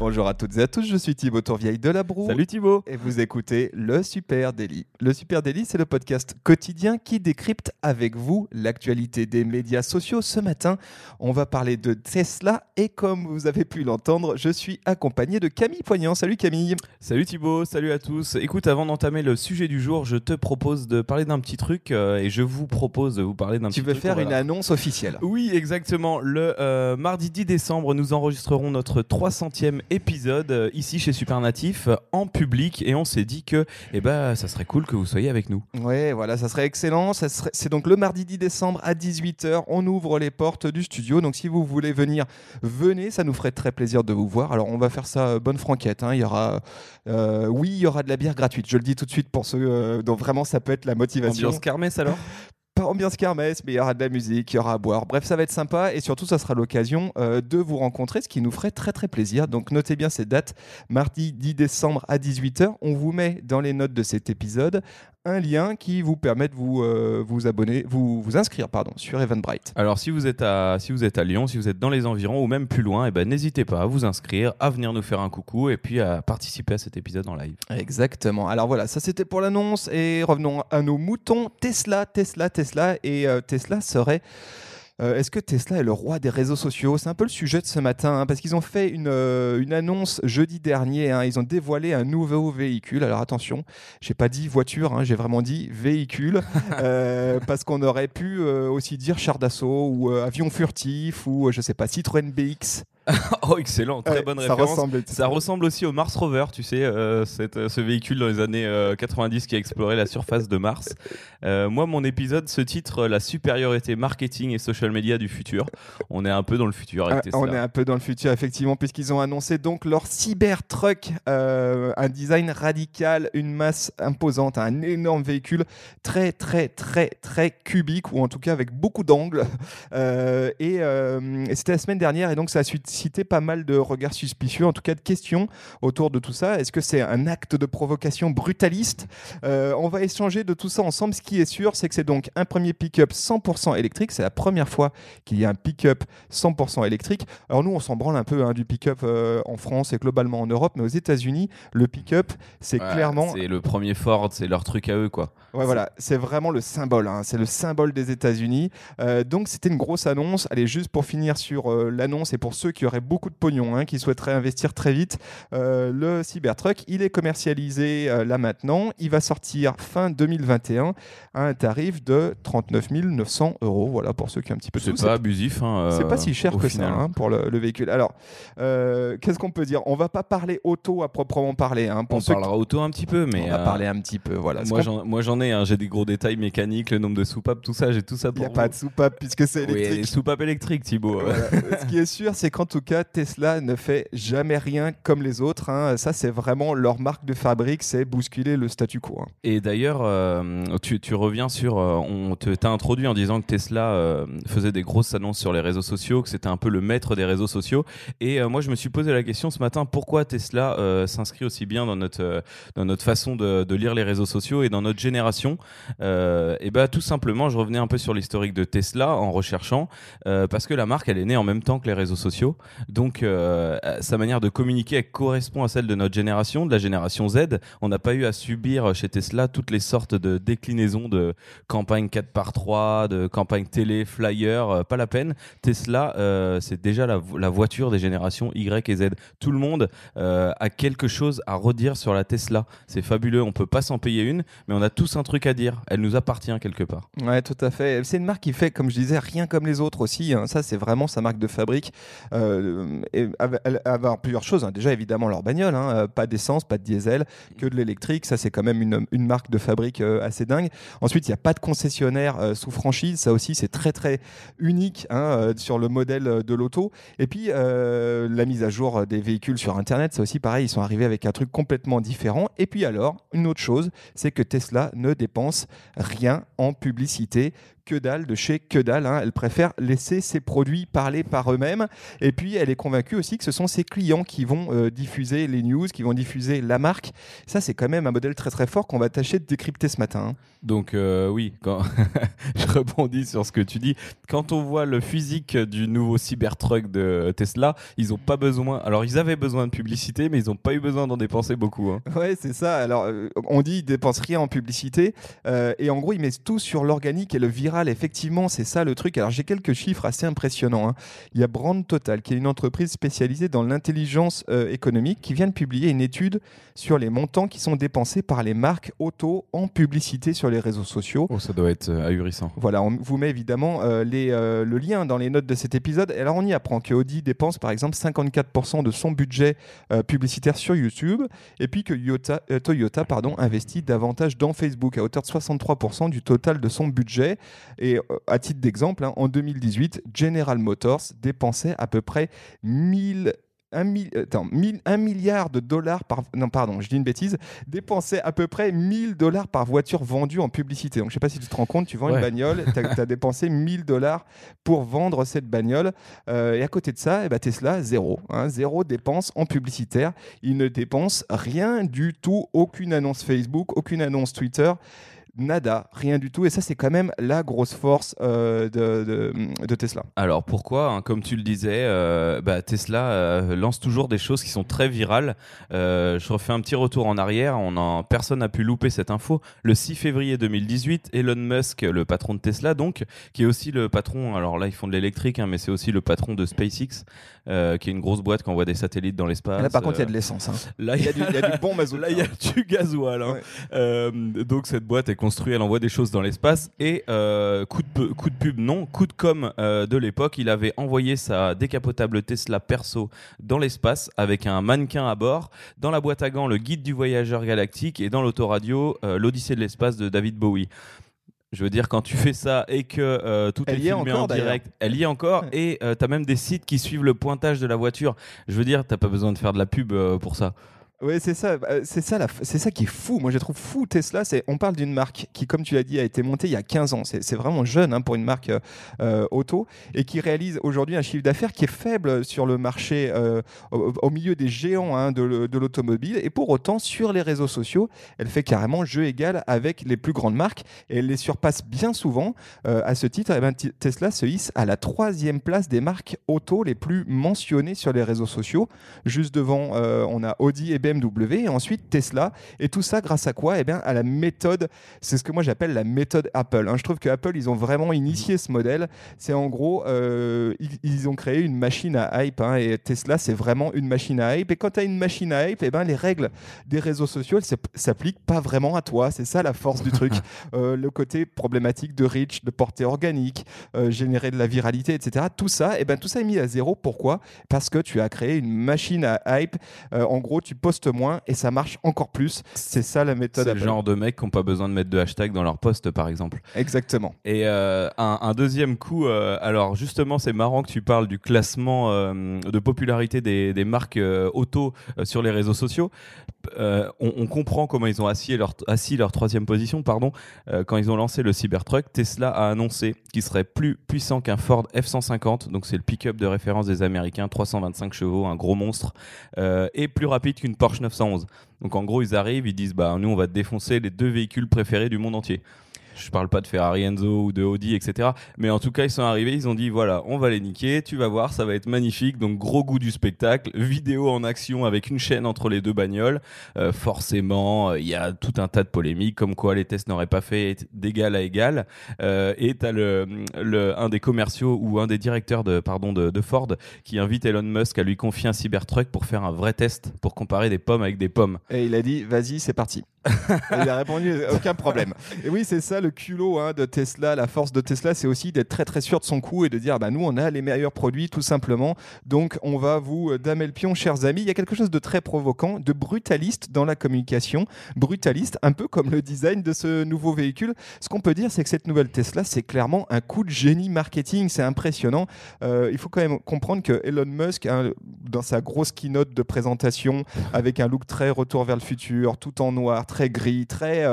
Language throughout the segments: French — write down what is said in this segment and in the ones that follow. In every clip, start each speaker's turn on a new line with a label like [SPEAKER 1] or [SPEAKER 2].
[SPEAKER 1] Bonjour à toutes et à tous, je suis Thibaut Tourvieille de La Broue.
[SPEAKER 2] Salut Thibaut
[SPEAKER 1] Et vous écoutez Le Super Daily. Le Super Daily, c'est le podcast quotidien qui décrypte avec vous l'actualité des médias sociaux. Ce matin, on va parler de Tesla et comme vous avez pu l'entendre, je suis accompagné de Camille Poignant. Salut Camille
[SPEAKER 2] Salut Thibaut, salut à tous. Écoute, avant d'entamer le sujet du jour, je te propose de parler d'un petit truc euh, et je vous propose de vous parler d'un petit
[SPEAKER 1] Tu veux
[SPEAKER 2] truc.
[SPEAKER 1] faire une annonce officielle
[SPEAKER 2] Oui, exactement. Le euh, mardi 10 décembre, nous enregistrerons notre 300e épisode euh, ici chez Supernatif euh, en public et on s'est dit que eh ben, ça serait cool que vous soyez avec nous.
[SPEAKER 1] Ouais, voilà, ça serait excellent. Ça serait- C'est donc le mardi 10 décembre à 18h. On ouvre les portes du studio. Donc si vous voulez venir, venez. Ça nous ferait très plaisir de vous voir. Alors on va faire ça euh, bonne franquette. hein. Il y aura, euh, oui, il y aura de la bière gratuite. Je le dis tout de suite pour ceux euh, dont vraiment ça peut être la motivation.
[SPEAKER 2] Ambiance kermesse alors?
[SPEAKER 1] Ambiance kermesse, mais il y aura de la musique, il y aura à boire. Bref, ça va être sympa et surtout, ça sera l'occasion euh, de vous rencontrer, ce qui nous ferait très très plaisir. Donc notez bien cette date, mardi 10 décembre à 18h. On vous met dans les notes de cet épisode un lien qui vous permet de vous, euh, vous abonner, vous, vous inscrire pardon, sur Eventbrite.
[SPEAKER 2] Alors si vous êtes à si vous êtes à Lyon, si vous êtes dans les environs ou même plus loin, eh ben n'hésitez pas à vous inscrire, à venir nous faire un coucou et puis à participer à cet épisode en live.
[SPEAKER 1] Exactement. Alors voilà, ça c'était pour l'annonce et revenons à nos moutons. Tesla, Tesla, Tesla et euh, Tesla serait euh, Est-ce que Tesla est le roi des réseaux sociaux? C'est un peu le sujet de ce matin, hein, parce qu'ils ont fait une, euh, une annonce jeudi dernier. hein, ils ont dévoilé un nouveau véhicule. Alors attention, j'ai pas dit voiture, hein, j'ai vraiment dit véhicule, euh, parce qu'on aurait pu aussi dire char d'assaut ou avion furtif ou je sais pas Citroën BX.
[SPEAKER 2] Oh excellent, très
[SPEAKER 1] Ouais,
[SPEAKER 2] bonne
[SPEAKER 1] ça
[SPEAKER 2] référence.
[SPEAKER 1] ressemble.
[SPEAKER 2] Ça ressemble aussi au Mars Rover, tu sais, euh, cette- euh, ce véhicule dans les années euh, 90 qui a exploré la surface de Mars. Euh, moi, mon épisode se titre euh, La supériorité marketing et social media du futur. On est un peu dans le futur avec
[SPEAKER 1] Ah,
[SPEAKER 2] Tesla.
[SPEAKER 1] on est un peu dans le futur, effectivement, puisqu'ils ont annoncé donc leur Cybertruck, euh, un design radical, une masse imposante, un énorme véhicule très, très, très, très cubique, ou en tout cas avec beaucoup d'angles. Euh, et euh, et c'était la semaine dernière, et donc ça a suscité pas mal de regards suspicieux, en tout cas de questions autour de tout ça. Est-ce que c'est un acte de provocation brutaliste? Euh, On va échanger de tout ça ensemble. Ce qui est sûr, c'est que c'est donc un premier pick-up 100% électrique. C'est la première fois qu'il y a un pick-up 100% électrique. Alors nous, on s'en branle un peu hein, du pick-up euh, en France et globalement en Europe, mais aux États-Unis, le pick-up, c'est
[SPEAKER 2] Ouais,
[SPEAKER 1] clairement,
[SPEAKER 2] C'est le premier Ford, c'est leur truc à eux, quoi.
[SPEAKER 1] ouais, voilà, c'est vraiment le symbole. hein, c'est le symbole des États-Unis. Euh, donc c'était une grosse annonce. Allez, juste pour finir sur l'annonce et pour ceux qui auraient beaucoup de pognon, hein, qui souhaiteraient investir très vite, euh, le Cybertruck, il est commercialisé euh, là maintenant. Il va sortir fin 2021 à un tarif de 39 900 euros. Voilà pour ceux qui ont un petit peu de
[SPEAKER 2] C'est pas abusif. Hein,
[SPEAKER 1] C'est
[SPEAKER 2] euh,
[SPEAKER 1] pas si cher
[SPEAKER 2] au
[SPEAKER 1] que
[SPEAKER 2] final.
[SPEAKER 1] ça hein, pour le, le véhicule. Alors, euh, qu'est-ce qu'on peut dire? On va pas parler auto à proprement parler. pour
[SPEAKER 2] On
[SPEAKER 1] qui-
[SPEAKER 2] parlera auto un petit peu, mais.
[SPEAKER 1] on va
[SPEAKER 2] euh,
[SPEAKER 1] parler un petit peu. Voilà.
[SPEAKER 2] Moi j'en, ai, j'ai des gros détails mécaniques, le nombre de soupapes, tout ça, j'ai tout ça
[SPEAKER 1] il
[SPEAKER 2] pour
[SPEAKER 1] n'y a
[SPEAKER 2] vous.
[SPEAKER 1] pas de soupape puisque c'est
[SPEAKER 2] Oui,
[SPEAKER 1] électrique.
[SPEAKER 2] les soupapes électriques, Thibaut.
[SPEAKER 1] Voilà. Ce qui est sûr, c'est qu'en tout cas, Tesla ne fait jamais rien comme les autres. hein. Ça, c'est vraiment leur marque de fabrique, c'est bousculer le statu quo. hein.
[SPEAKER 2] Et d'ailleurs, euh, tu, reviens sur. euh, on t'a introduit en disant que Tesla euh, faisait des grosses annonces sur les réseaux sociaux, que c'était un peu le maître des réseaux sociaux. Et moi, je me suis posé la question ce matin pourquoi Tesla s'inscrit aussi bien dans notre, dans notre façon de, lire les réseaux sociaux et dans notre génération? Et bien, tout simplement, je revenais un peu sur l'historique de Tesla en recherchant, parce que la marque, elle est née en même temps que les réseaux sociaux. Donc, euh, sa manière de communiquer correspond à celle de notre génération, de la génération Z. On n'a pas eu à subir chez Tesla toutes les sortes de déclinaisons de campagne 4 par 3 de campagne télé, flyer, euh, pas la peine. Tesla, euh, c'est déjà la, vo- la voiture des générations Y et Z. Tout le monde a quelque chose à redire sur la Tesla. C'est fabuleux, on peut pas s'en payer une, mais on a tous un truc à dire. Elle nous appartient quelque part.
[SPEAKER 1] Ouais, tout à fait. C'est une marque qui fait, comme je disais, rien comme les autres aussi. hein. Ça, c'est vraiment sa marque de fabrique. Elle- avoir plusieurs choses. hein. Déjà, évidemment, leur bagnole. hein. Euh, Pas d'essence, pas de diesel, que de l'électrique. Ça, c'est quand même une, marque de fabrique euh, assez dingue. Ensuite, il n'y a pas de concessionnaire euh, sous franchise. Ça aussi, c'est très, très unique hein, euh, sur le modèle euh, de l'auto. Et puis, euh, la mise à jour des véhicules sur Internet, ça aussi, pareil, ils sont arrivés avec un truc complètement différent. Et puis alors, une autre chose, c'est que Tesla ne dépense rien en publicité. Que dalle de chez que dalle. hein. Elle préfère laisser ses produits parler par eux-mêmes. Et puis, elle est convaincue aussi que ce sont ses clients qui vont euh, diffuser les news, qui vont diffuser la marque. Ça, c'est quand même un modèle très très fort qu'on va tâcher de décrypter ce matin. hein.
[SPEAKER 2] Donc euh, oui, quand je rebondis sur ce que tu dis. Quand on voit le physique du nouveau Cybertruck de Tesla, ils ont pas besoin. Alors ils avaient besoin de publicité, mais ils n'ont pas eu besoin d'en dépenser beaucoup. hein.
[SPEAKER 1] Ouais, c'est ça. Alors, euh, on dit ils dépensent rien en publicité. euh, et en gros, ils mettent tout sur l'organique et le viral. Effectivement, c'est ça le truc. Alors, j'ai quelques chiffres assez impressionnants. hein. Il y a Brand Total, qui est une entreprise spécialisée dans l'intelligence euh, économique, qui vient de publier une étude sur les montants qui sont dépensés par les marques auto en publicité sur les réseaux sociaux.
[SPEAKER 2] Oh, ça doit être euh, ahurissant.
[SPEAKER 1] Voilà, on vous met évidemment euh, les, le lien dans les notes de cet épisode. Et alors, on y apprend que Audi dépense par exemple 54% de son budget publicitaire sur YouTube, et puis que Toyota, Toyota pardon, investit davantage dans Facebook à hauteur de 63% du total de son budget. Et euh, à titre d'exemple, hein, en 2018, General Motors dépensait à peu près 1000 un, mi- euh, attends, 1000 un milliard de dollars par non pardon je dis une bêtise dépensait à peu près 1000 dollars par voiture vendue en publicité. Donc je sais pas si tu te rends compte tu vends
[SPEAKER 2] Ouais.
[SPEAKER 1] une bagnole tu as, dépensé 1000 dollars pour vendre cette bagnole. Euh, et à côté de ça eh ben, Tesla zéro hein, zéro dépense en publicitaire. Il ne dépense rien du tout. Aucune annonce Facebook aucune annonce Twitter nada rien du tout et ça c'est quand même la grosse force euh, de, de- de Tesla
[SPEAKER 2] Alors pourquoi hein, Comme tu le disais, euh, bah, Tesla euh, lance toujours des choses qui sont très virales. Je refais un petit retour en arrière. On en, personne n'a pu louper cette info. Le 6 février 2018, Elon Musk, le patron de Tesla, donc, qui est aussi le patron. Alors là, ils font de l'électrique, hein, mais c'est aussi le patron de SpaceX, qui est une grosse boîte qui envoie des satellites dans l'espace.
[SPEAKER 1] là par contre il y a de l'essence hein.
[SPEAKER 2] là,
[SPEAKER 1] il y, a du- il y a du bon mazout
[SPEAKER 2] Là, il y a du gasoil.
[SPEAKER 1] Ouais.
[SPEAKER 2] Donc, cette boîte est construite, elle envoie des choses dans l'espace. Et euh, coup, de, pu- coup de pub, non, coup de com euh, de l'époque, il avait envoyé sa décapotable Tesla perso dans l'espace avec un mannequin à bord. Dans la boîte à gants, le guide du voyageur galactique. Et dans l'autoradio, euh, l'Odyssée de l'espace de David Bowie. Je veux dire, quand tu fais ça et que euh, tout
[SPEAKER 1] Elle
[SPEAKER 2] est
[SPEAKER 1] est
[SPEAKER 2] filmé
[SPEAKER 1] encore,
[SPEAKER 2] en direct, elle y est encore. Et tu as même des sites qui suivent le pointage de la voiture. Je veux dire, t'as pas besoin de faire de la pub euh, pour ça.
[SPEAKER 1] Oui, c'est ça, euh, c'est ça, qui est fou. Moi, je trouve fou Tesla. On parle d'une marque qui, comme tu l'as dit, a été montée il y a 15 ans. C'est, vraiment jeune hein, pour une marque euh, euh, auto et qui réalise aujourd'hui un chiffre d'affaires qui est faible sur le marché euh, au, milieu des géants hein, de, le- de l'automobile. Et pour autant, sur les réseaux sociaux, elle fait carrément jeu égal avec les plus grandes marques et elle les surpasse bien souvent. À ce titre, eh ben, Tesla se hisse à la troisième place des marques auto les plus mentionnées sur les réseaux sociaux. Juste devant, on a Audi et BMW, et ensuite Tesla. Et tout ça grâce à quoi? Eh bien, à la méthode, c'est ce que moi j'appelle la méthode Apple. hein. Je trouve que Apple, ils ont vraiment initié ce modèle. C'est en gros, euh, ils, ils ont créé une machine à hype, hein, et Tesla, c'est vraiment une machine à hype. Et quand tu as une machine à hype, eh ben, les règles des réseaux sociaux, elles s'appliquent pas vraiment à toi. C'est ça la force du truc. Euh, le côté problématique de reach, de portée organique, euh, générer de la viralité, etc. Tout ça, eh ben, tout ça est mis à zéro. Pourquoi? Parce que tu as créé une machine à hype. En gros, tu postes moins et ça marche encore plus. C'est ça la méthode
[SPEAKER 2] C'est le genre de mecs qui n'ont pas besoin de mettre de hashtag dans leur post, par exemple.
[SPEAKER 1] Exactement.
[SPEAKER 2] Et euh, un, un deuxième coup, euh, alors justement, c'est marrant que tu parles du classement euh, de popularité des, des marques auto sur les réseaux sociaux. Euh, on, comprend comment ils ont assis leur, assis leur troisième position, pardon, euh, quand ils ont lancé le Cybertruck. Tesla a annoncé qu'il serait plus puissant qu'un Ford F-150, donc c'est le pick-up de référence des Américains, 325 chevaux, un gros monstre, euh, et plus rapide qu'une Porsche 911. Donc en gros, ils arrivent, ils disent bah nous on va défoncer les deux véhicules préférés du monde entier. Je parle pas de Ferrari Enzo ou de Audi, etc. Mais en tout cas, ils sont arrivés, ils ont dit voilà, on va les niquer, tu vas voir, ça va être magnifique. Donc, gros goût du spectacle, vidéo en action avec une chaîne entre les deux bagnoles. Euh, forcément, euh, il y a tout un tas de polémiques, comme quoi les tests n'auraient pas fait d'égal à égal. Euh, et tu as le, un des commerciaux ou un des directeurs de, pardon, de Ford qui invite Elon Musk à lui confier un Cybertruck pour faire un vrai test, pour comparer des pommes avec des pommes.
[SPEAKER 1] Et il a dit, vas-y, c'est parti. Il a répondu, aucun problème. Et oui, c'est ça le culot hein, de Tesla. La force de Tesla, c'est aussi d'être très très sûr de son coup et de dire, bah, nous, on a les meilleurs produits, tout simplement. Donc, on va vous euh, damer le pion, chers amis. Il y a quelque chose de très provoquant, de brutaliste dans la communication. Brutaliste, un peu comme le design de ce nouveau véhicule. Ce qu'on peut dire, c'est que cette nouvelle Tesla, c'est clairement un coup de génie marketing. C'est impressionnant. Euh, il faut quand même comprendre que Elon Musk, hein, dans sa grosse keynote de présentation, avec un look très retour vers le futur, tout en noir, très gris, très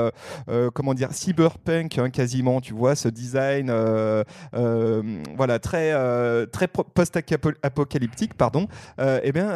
[SPEAKER 1] comment dire cyberpunk hein, quasiment. Tu vois ce design, voilà très très post-apocalyptique, pardon. eh bien,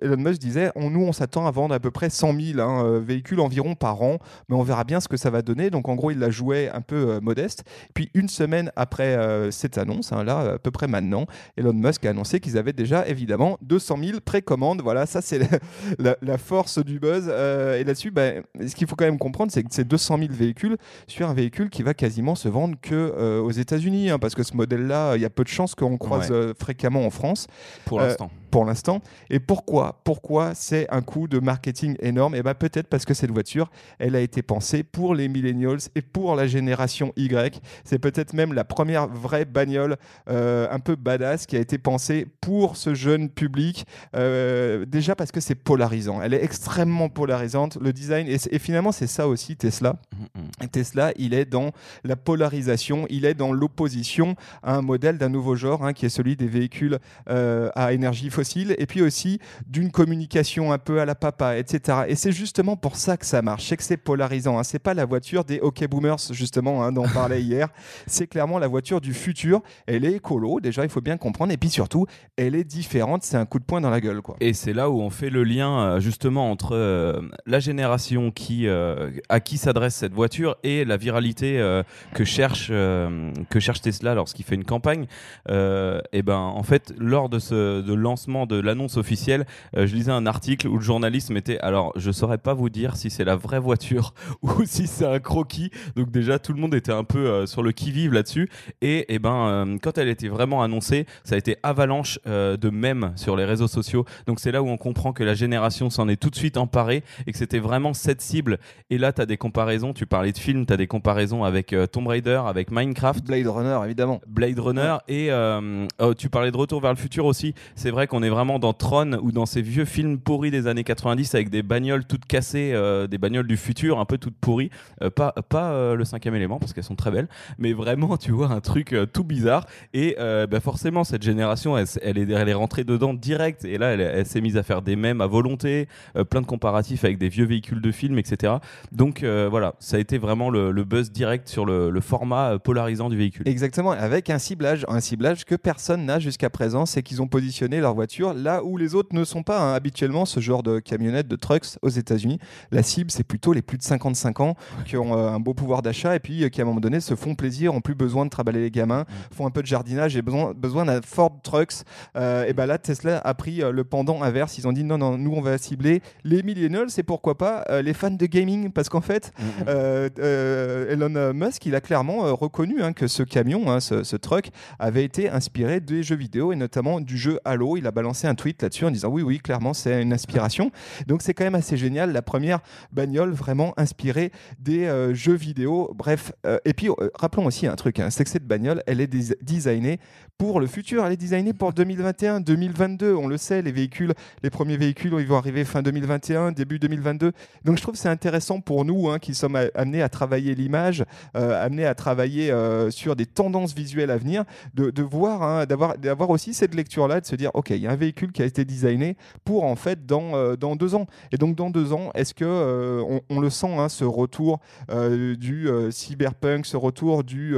[SPEAKER 1] Elon Musk disait, nous on s'attend à vendre à peu près 100 000 hein, véhicules environ par an, mais on verra bien ce que ça va donner. Donc en gros, il la jouait un peu modeste. Puis une semaine après cette annonce, hein, là à peu près maintenant, Elon Musk a annoncé qu'ils avaient déjà évidemment 200 000 précommandes. Voilà, ça c'est la, force du buzz. Euh, et là-dessus, bah, ce qu'il faut quand même comprendre, c'est que c'est 200 000 véhicules sur un véhicule qui va quasiment se vendre que euh, aux États-Unis, hein, parce que ce modèle-là, il y a peu de chances qu'on croise euh, fréquemment en France.
[SPEAKER 2] Pour l'instant
[SPEAKER 1] pour l'instant. Et pourquoi Pourquoi c'est un coût de marketing énorme? Et eh bien peut-être parce que cette voiture, elle a été pensée pour les millennials et pour la génération Y. C'est peut-être même la première vraie bagnole euh, un peu badass qui a été pensée pour ce jeune public. Euh, déjà parce que c'est polarisant. Elle est extrêmement polarisante. Le design, et, finalement c'est ça aussi Tesla. Mm, mm. Tesla, il est dans la polarisation, il est dans l'opposition à un modèle d'un nouveau genre hein, qui est celui des véhicules euh, à énergie fossile et puis aussi d'une communication un peu à la papa, etc. Et c'est justement pour ça que ça marche. C'est que c'est polarisant. Hein. C'est pas la voiture des OK Boomers, justement, hein, dont on parlait hier. C'est clairement la voiture du futur. Elle est écolo, déjà, il faut bien comprendre. Et puis surtout, elle est différente. C'est un coup de poing dans la gueule. Quoi.
[SPEAKER 2] Et c'est là où on fait le lien, euh, justement, entre euh, la génération qui, euh, à qui s'adresse cette voiture et la viralité que, cherche, que cherche Tesla lorsqu'il fait une campagne. et ben, en fait, lors de ce de lancement de l'annonce officielle, euh, je lisais un article où le journaliste mettait alors je saurais pas vous dire si c'est la vraie voiture ou si c'est un croquis. Donc déjà tout le monde était un peu euh, sur le qui vive là-dessus. Et, et eh ben euh, quand elle était vraiment annoncée, ça a été avalanche de mèmes sur les réseaux sociaux. Donc c'est là où on comprend que la génération s'en est tout de suite emparée et que c'était vraiment cette cible. Et là tu as des comparaisons, tu parlais de films, tu as des comparaisons avec Tomb Raider, avec Minecraft,
[SPEAKER 1] Blade Runner évidemment.
[SPEAKER 2] Blade Runner et oh, tu parlais de Retour vers le futur aussi. C'est vrai qu'on on est vraiment dans Tron ou dans ces vieux films pourris des années 90 avec des bagnoles toutes cassées, euh, des bagnoles du futur un peu toutes pourries. Euh, pas pas euh, le cinquième élément parce qu'elles sont très belles, mais vraiment tu vois un truc tout bizarre. Et bah, forcément cette génération, elle, elle, est, elle est rentrée dedans direct. Et là, elle, s'est mise à faire des mèmes à volonté, plein de comparatifs avec des vieux véhicules de films, etc. Donc voilà, ça a été vraiment le, buzz direct sur le, le, format polarisant du véhicule.
[SPEAKER 1] Exactement, avec un ciblage, un ciblage que personne n'a jusqu'à présent, c'est qu'ils ont positionné leur voiture là où les autres ne sont pas hein. habituellement ce genre de camionnettes, de trucks aux États-Unis. La cible, c'est plutôt les plus de 55 ans qui ont euh, un beau pouvoir d'achat et puis euh, qui à un moment donné se font plaisir, ont plus besoin de travailler les gamins, mm. font un peu de jardinage et besoin, besoin d'un Ford Trucks. Euh, et ben là, Tesla a pris le pendant inverse. Ils ont dit non, non, nous on va cibler les millennials et pourquoi pas les fans de gaming parce qu'en fait, mm, mm. Elon Musk, il a clairement reconnu hein, que ce camion, hein, ce, truck, avait été inspiré des jeux vidéo et notamment du jeu Halo. Il a balancé un tweet là-dessus en disant oui, oui, clairement, c'est une inspiration. Donc c'est quand même assez génial. La première bagnole vraiment inspirée des euh, jeux vidéo. Bref, euh, et puis euh, rappelons aussi un truc, hein, c'est que cette bagnole, elle est designée pour le futur. Elle est designée pour 2021, 2022. On le sait, les véhicules, les premiers véhicules, ils vont arriver fin 2021, début 2022. Donc je trouve que c'est intéressant pour nous hein, qui sommes amenés à travailler l'image, amenés à travailler sur des tendances visuelles à venir, de, de voir, hein, d'avoir aussi cette lecture-là, de se dire, ok, il y a un véhicule qui a été designé pour en fait dans, euh, dans deux ans. Et donc dans deux ans, est-ce que euh, on, le sent hein, ce retour euh, du cyberpunk, ce retour du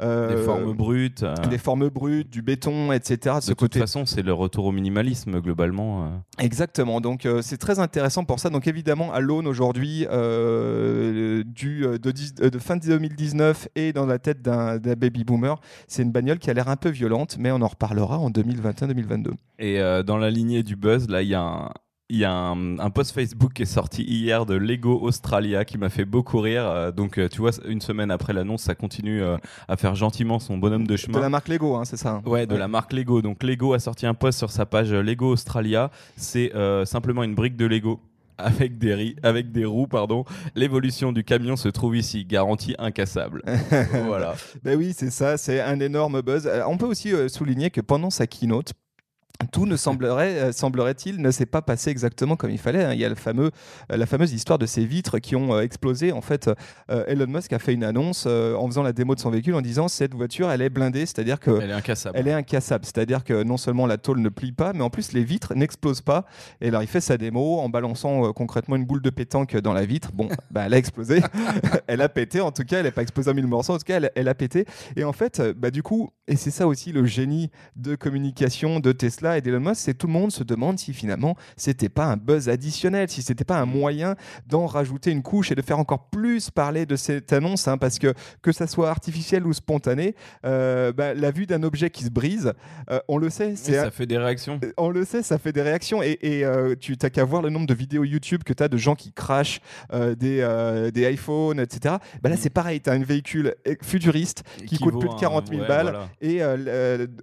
[SPEAKER 2] des formes brutes,
[SPEAKER 1] des formes brutes, du béton, etc.
[SPEAKER 2] De toute façon, c'est le retour au minimalisme globalement.
[SPEAKER 1] Exactement. Donc c'est très intéressant pour ça. Donc évidemment, à l'aune aujourd'hui du de, de, fin 2019 et dans la tête d'un baby boomer, c'est une bagnole qui a l'air un peu violente, mais on en reparlera en 2021-2022.
[SPEAKER 2] Et euh, dans la lignée du buzz, là, il y a un, il y a un, post Facebook qui est sorti hier de Lego Australia qui m'a fait beaucoup rire. Euh, donc, euh, tu vois, une semaine après l'annonce, ça continue à faire gentiment son bonhomme de chemin.
[SPEAKER 1] De la marque Lego, hein, c'est ça hein.
[SPEAKER 2] Ouais, de la marque Lego. Donc, Lego a sorti un post sur sa page Lego Australia. C'est simplement une brique de Lego avec des, avec des roues. pardon. L'évolution du camion se trouve ici, garantie incassable. voilà.
[SPEAKER 1] Ben oui, c'est ça, c'est un énorme buzz. On peut aussi souligner que pendant sa keynote, tout ne semblerait, euh, semblerait-il, ne s'est pas passé exactement comme il fallait. hein. Il y a le fameux, euh, la fameuse histoire de ces vitres qui ont euh, explosé. En fait, Elon Musk a fait une annonce en faisant la démo de son véhicule en disant cette voiture, elle est blindée, c'est-à-dire que
[SPEAKER 2] Elle est incassable.
[SPEAKER 1] elle est incassable. C'est-à-dire que non seulement la tôle ne plie pas, mais en plus les vitres n'explosent pas. Et alors il fait sa démo en balançant concrètement une boule de pétanque dans la vitre. Bon, bah, elle a explosé. elle a pété en tout cas. Elle n'est pas explosée en mille morceaux. En tout cas, elle, elle a pété. Et en fait, bah, du coup, et c'est ça aussi le génie de communication de Tesla et d'Elon Musk, c'est tout le monde se demande si finalement c'était pas un buzz additionnel, si c'était pas un moyen d'en rajouter une couche et de faire encore plus parler de cette annonce, hein, parce que que ça soit artificiel ou spontané, euh, bah, la vue d'un objet qui se brise, euh, on le sait,
[SPEAKER 2] Oui, ça fait des réactions.
[SPEAKER 1] euh, on le sait, ça fait des réactions et, et, euh, tu n'as qu'à voir le nombre de vidéos YouTube que tu as de gens qui crachent des, des iPhones, etc. Bah là,
[SPEAKER 2] Mm.
[SPEAKER 1] c'est pareil, tu as un véhicule eh, futuriste qui, coûte plus de
[SPEAKER 2] un-
[SPEAKER 1] 40 000
[SPEAKER 2] ouais,
[SPEAKER 1] balles
[SPEAKER 2] voilà.
[SPEAKER 1] et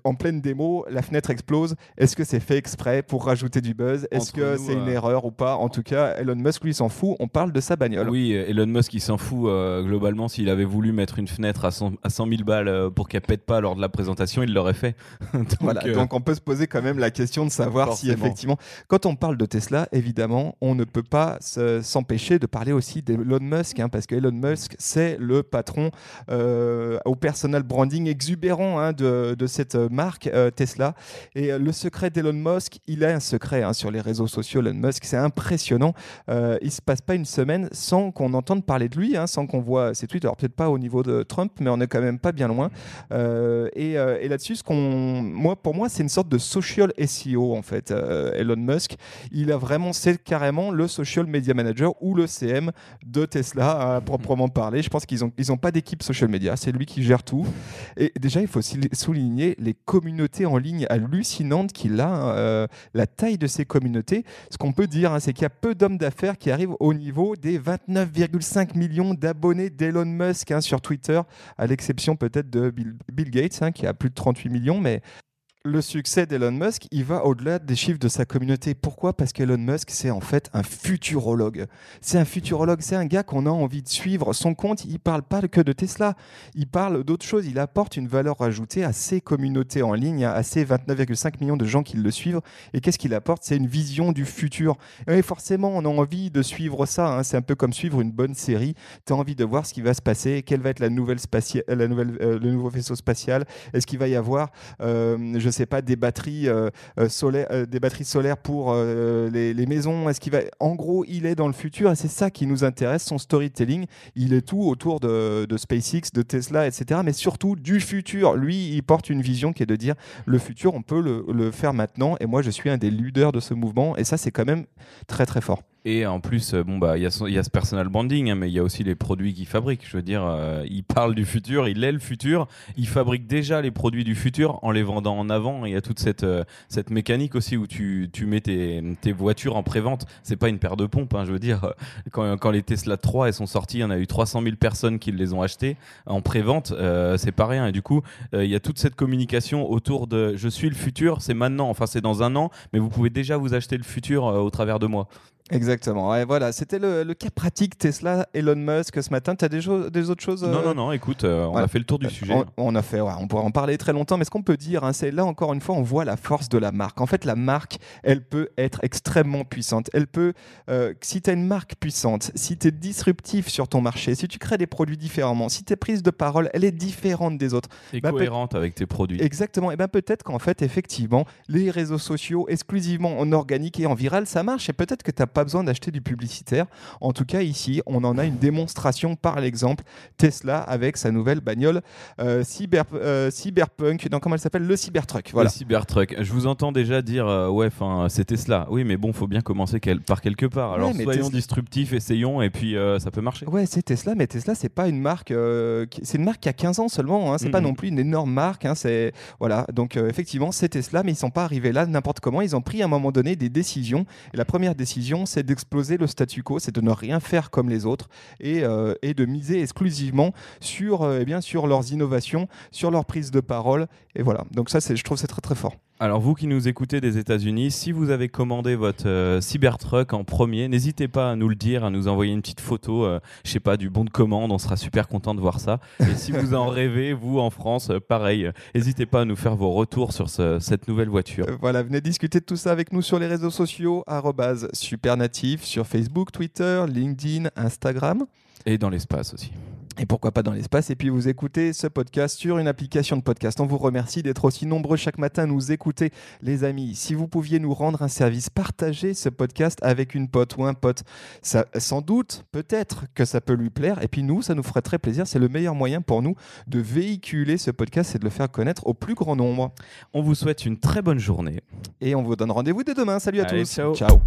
[SPEAKER 1] en pleine démo, la fenêtre explose. Est-ce que c'est fait exprès pour rajouter du buzz? Est-ce que c'est une
[SPEAKER 2] euh,
[SPEAKER 1] erreur ou pas? En tout cas, Elon Musk, lui, s'en fout. On parle de sa bagnole.
[SPEAKER 2] Oui, Elon Musk, il s'en fout euh, globalement. S'il avait voulu mettre une fenêtre à 100, à 100 000 balles euh, pour qu'elle pète pas lors de la présentation, il l'aurait fait. donc,
[SPEAKER 1] Voilà,
[SPEAKER 2] euh,
[SPEAKER 1] donc on peut se poser quand même la question de savoir si effectivement, quand on parle de Tesla, évidemment, on ne peut pas se- s'empêcher de parler aussi d'Elon Musk, hein, parce que Elon Musk, c'est le patron euh, au personal branding exubérant hein, de, de cette marque Tesla. Et le secret d'Elon Musk, il a un secret hein, sur les réseaux sociaux, Elon Musk, c'est impressionnant. Euh, il se passe pas une semaine sans qu'on entende parler de lui, hein, sans qu'on voit ses tweets. Alors peut-être pas au niveau de Trump, mais on est quand même pas bien loin. Euh, et, euh, et là-dessus, ce qu'on, moi, pour moi, c'est une sorte de social SEO en fait. Elon Musk, il a vraiment, c'est carrément le social media manager ou le CM de Tesla à proprement parler. Je pense qu'ils ont, ils ont pas d'équipe social media, c'est lui qui gère tout. Et déjà, il faut souligner les communautés en ligne hallucinantes qu'il a, euh, la taille de ces communautés. Ce qu'on peut dire, hein, c'est qu'il y a peu d'hommes d'affaires qui arrivent au niveau des 29,5 millions d'abonnés d'Elon Musk hein, sur Twitter, à l'exception peut-être de Bill, Bill Gates, hein, qui a plus de 38 millions, mais le succès d'Elon Musk, il va au-delà des chiffres de sa communauté. Pourquoi? Parce qu'Elon Musk, c'est en fait un futurologue. C'est un futurologue, c'est un gars qu'on a envie de suivre. Son compte, il parle pas que de Tesla, il parle d'autres choses. Il apporte une valeur ajoutée à ses communautés en ligne, à ces 29,5 millions de gens qui le suivent. Et qu'est-ce qu'il apporte? C'est une vision du futur. Et forcément, on a envie de suivre ça. hein. C'est un peu comme suivre une bonne série. Tu as envie de voir ce qui va se passer, quelle va être la nouvelle spatia- la nouvelle, euh, le nouveau vaisseau spatial? Est-ce qu'il va y avoir, euh, je sais pas, des batteries euh, euh, solaires, euh, des batteries solaires pour les, maisons en gros, il est dans le futur et c'est ça qui nous intéresse. Son storytelling, il est tout autour de, SpaceX, de Tesla, etc. Mais surtout du futur. Lui, il porte une vision qui est de dire le futur, on peut le faire maintenant. Et moi, je suis un des leaders de ce mouvement. Et ça, c'est quand même très très fort.
[SPEAKER 2] Et en plus, euh, bon bah il y, a ce personal branding, hein, mais il y a aussi les produits qu'il fabrique. Je veux dire, euh, il parle du futur, il est le futur, il fabrique déjà les produits du futur en les vendant en avant. Il y a toute cette euh, cette mécanique aussi où tu, tu mets tes, tes voitures en prévente. C'est pas une paire de pompes, hein, je veux dire. Quand, quand les Tesla 3 elles sont sorties, il y en a eu 300 000 personnes qui les ont achetées en prévente. Euh, c'est pas rien. Et du coup, euh, il y a toute cette communication autour de je suis le futur, c'est maintenant. Enfin, c'est dans un an, mais vous pouvez déjà vous acheter le futur au travers de moi.
[SPEAKER 1] Exactement. Ouais, voilà, c'était le, le cas pratique Tesla, Elon Musk ce matin. Tu as des, choses- des autres choses
[SPEAKER 2] Non,
[SPEAKER 1] euh,
[SPEAKER 2] non, non, écoute, euh, on a fait le tour du sujet.
[SPEAKER 1] On, on a fait, ouais, on pourrait en parler très longtemps, mais ce qu'on peut dire, hein, c'est là encore une fois, on voit la force de la marque. En fait, la marque, elle peut être extrêmement puissante. Elle peut, euh, si tu as une marque puissante, si tu es disruptif sur ton marché, si tu crées des produits différemment, si tes prise de parole, elle est différente des autres.
[SPEAKER 2] Et
[SPEAKER 1] bah,
[SPEAKER 2] cohérente avec tes produits.
[SPEAKER 1] Exactement. Et bien peut-être qu'en fait, effectivement, les réseaux sociaux exclusivement en organique et en viral, ça marche. Et peut-être que tu pas besoin d'acheter du publicitaire. En tout cas, ici, on en a une démonstration par l'exemple Tesla avec sa nouvelle bagnole euh, cyber, euh, Cyberpunk. Donc, comment elle s'appelle? Le Cybertruck. Voilà.
[SPEAKER 2] Le Cybertruck. Je vous entends déjà dire, euh, ouais, enfin, c'est Tesla. Oui, mais bon, faut bien commencer quel- par quelque part. Alors,
[SPEAKER 1] Ouais,
[SPEAKER 2] soyons
[SPEAKER 1] Tesla-
[SPEAKER 2] disruptifs, essayons, et puis euh, ça peut marcher.
[SPEAKER 1] Ouais, c'est Tesla, mais Tesla, c'est pas une marque. c'est une marque qui a 15 ans seulement. Hein, c'est pas non plus une énorme marque. Hein, c'est voilà. Donc effectivement, c'est Tesla, mais ils sont pas arrivés là n'importe comment. Ils ont pris à un moment donné des décisions. Et la première décision, c'est d'exploser le statu quo, c'est de ne rien faire comme les autres et, euh, et de miser exclusivement sur, euh, eh bien, sur leurs innovations, sur leur prise de parole. Et voilà. Donc ça, je trouve, c'est très très fort.
[SPEAKER 2] Alors vous qui nous écoutez des États-Unis, si vous avez commandé votre euh, Cybertruck en premier, n'hésitez pas à nous le dire, à nous envoyer une petite photo, euh, je sais pas, du bon de commande, on sera super content de voir ça. Et si vous en rêvez, vous en France, euh, pareil, n'hésitez pas à nous faire vos retours sur ce- cette nouvelle voiture.
[SPEAKER 1] Euh, Voilà, venez discuter de tout ça avec nous sur les réseaux sociaux, supernatif, sur Facebook, Twitter, LinkedIn, Instagram.
[SPEAKER 2] Et dans l'espace aussi.
[SPEAKER 1] Et pourquoi pas dans l'espace. Et puis vous écoutez ce podcast sur une application de podcast. On vous remercie d'être aussi nombreux chaque matin à nous écouter, les amis. Si vous pouviez nous rendre un service, partagez ce podcast avec une pote ou un pote. Ça, sans doute, peut-être que ça peut lui plaire. Et puis nous, ça nous ferait très plaisir. C'est le meilleur moyen pour nous de véhiculer ce podcast, c'est de le faire connaître au plus grand nombre.
[SPEAKER 2] On vous souhaite une très bonne journée.
[SPEAKER 1] Et on vous donne rendez-vous dès demain. Salut à
[SPEAKER 2] Allez,
[SPEAKER 1] tous.
[SPEAKER 2] ciao.
[SPEAKER 1] ciao.